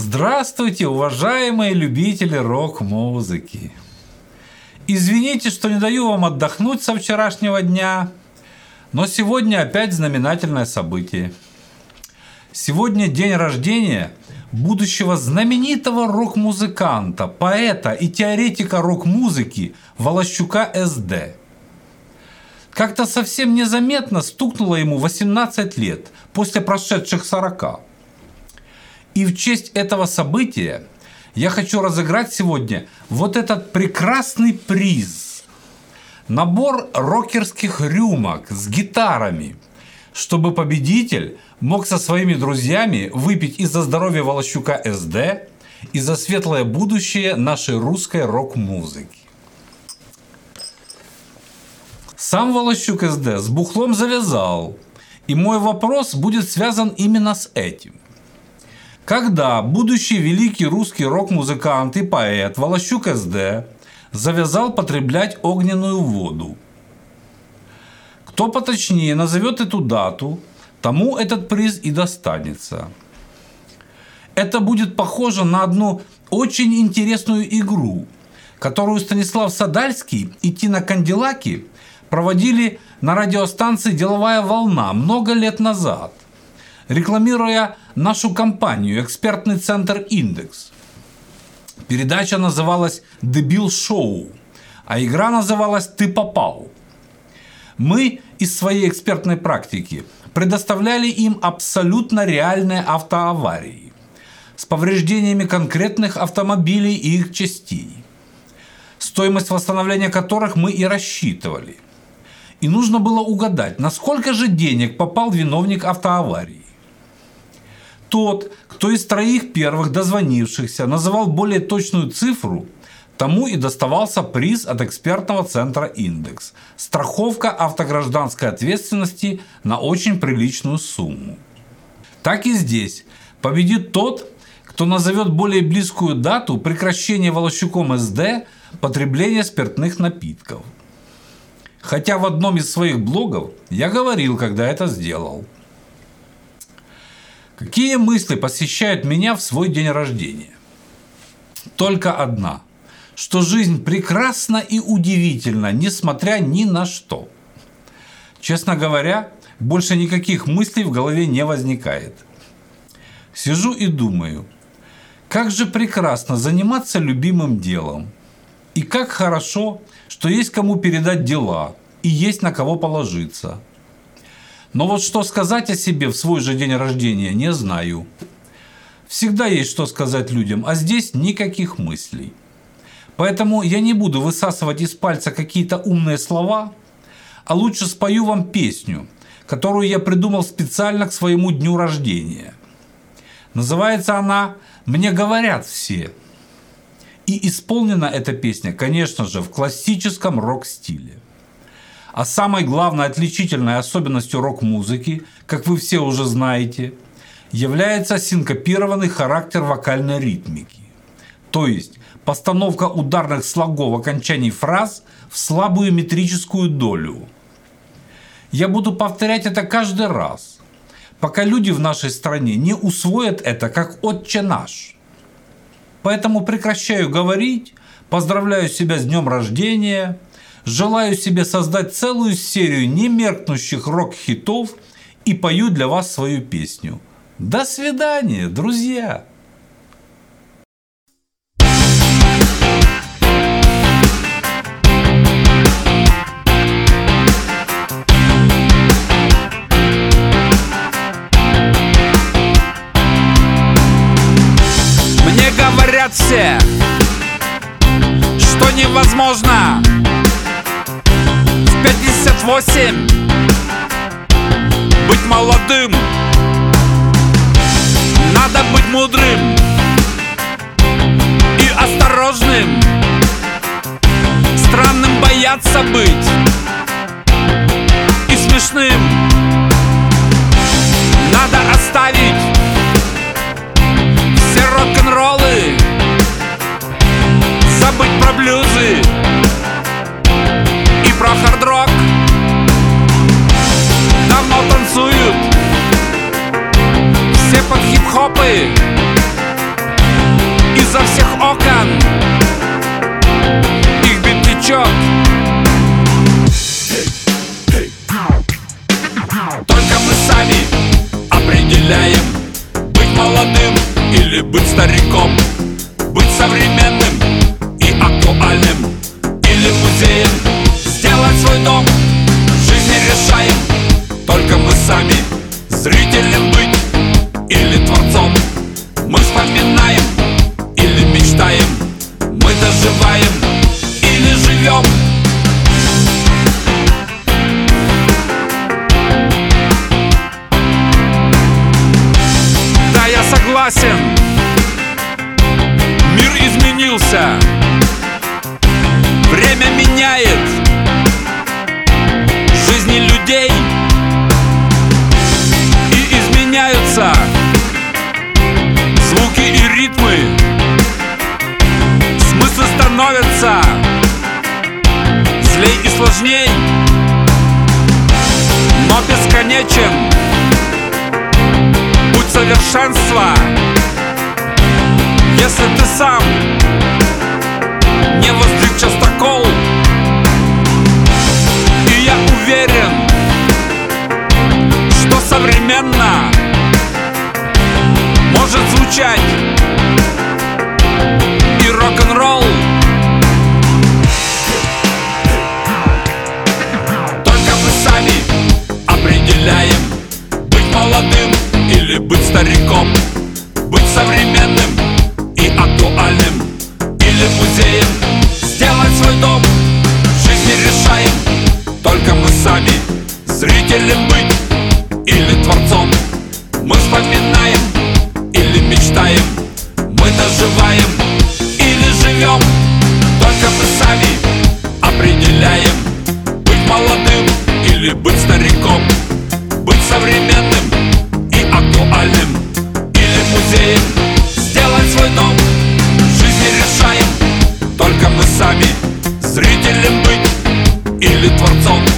Здравствуйте, уважаемые любители рок-музыки! Извините, что не даю вам отдохнуть со вчерашнего дня, но сегодня опять знаменательное событие. Сегодня день рождения будущего знаменитого рок-музыканта, поэта и теоретика рок-музыки Волощука СД. Как-то совсем незаметно стукнуло ему 18 лет после прошедших 40. И в честь этого события я хочу разыграть сегодня вот этот прекрасный приз. Набор рокерских рюмок с гитарами, чтобы победитель мог со своими друзьями выпить и за здоровье Волощука СД, и за светлое будущее нашей русской рок-музыки. Сам Волощук СД с бухлом завязал, и мой вопрос будет связан именно с этим – когда будущий великий русский рок-музыкант и поэт Волощук СД завязал потреблять огненную воду. Кто поточнее назовет эту дату, тому этот приз и достанется. Это будет похоже на одну очень интересную игру, которую Станислав Садальский и Тина Кандилаки проводили на радиостанции «Деловая волна» много лет назад – рекламируя нашу компанию «Экспертный центр Индекс». Передача называлась «Дебил Шоу», а игра называлась «Ты попал». Мы из своей экспертной практики предоставляли им абсолютно реальные автоаварии с повреждениями конкретных автомобилей и их частей, стоимость восстановления которых мы и рассчитывали. И нужно было угадать, на сколько же денег попал виновник автоаварии. Тот, кто из троих первых дозвонившихся называл более точную цифру, тому и доставался приз от экспертного центра «Индекс» – страховка автогражданской ответственности на очень приличную сумму. Так и здесь победит тот, кто назовет более близкую дату прекращения Волощуком СД потребления спиртных напитков. Хотя в одном из своих блогов я говорил, когда это сделал – Какие мысли посещают меня в свой день рождения? Только одна, что жизнь прекрасна и удивительна, несмотря ни на что. Честно говоря, больше никаких мыслей в голове не возникает. Сижу и думаю, как же прекрасно заниматься любимым делом. И как хорошо, что есть кому передать дела и есть на кого положиться – но вот что сказать о себе в свой же день рождения, не знаю. Всегда есть что сказать людям, а здесь никаких мыслей. Поэтому я не буду высасывать из пальца какие-то умные слова, а лучше спою вам песню, которую я придумал специально к своему дню рождения. Называется она «Мне говорят все». И исполнена эта песня, конечно же, в классическом рок-стиле. А самой главной отличительной особенностью рок-музыки, как вы все уже знаете, является синкопированный характер вокальной ритмики. То есть постановка ударных слогов окончаний фраз в слабую метрическую долю. Я буду повторять это каждый раз, пока люди в нашей стране не усвоят это как «Отче наш». Поэтому прекращаю говорить, поздравляю себя с днем рождения – Желаю себе создать целую серию немеркнущих рок-хитов и пою для вас свою песню. До свидания, друзья! Мне говорят все, что невозможно 58 Быть молодым. Надо быть мудрым. И осторожным. Странным бояться быть. И смешным. Надо оставить хип-хопы Изо всех окон Их бит течет. Только мы сами определяем Быть молодым или быть стариком Быть современным и актуальным Или музеем. Сделать свой дом В жизни решаем Только мы сами согласен. Мир изменился. Время меняет. Жизни людей И изменяются. Звуки и ритмы. Смыслы становятся Злей и сложней Но бесконечен совершенства. Если ты сам Не воздвиг частокол И я уверен Что современно Может звучать хотели быть Или творцом. Мы вспоминаем Или мечтаем. Мы доживаем Или живем. Только мы сами определяем Быть молодым или быть стариком. Быть современным и актуальным. Или музеем Сделать свой дом. В жизни решаем. Только мы сами Зрителем быть или творцом.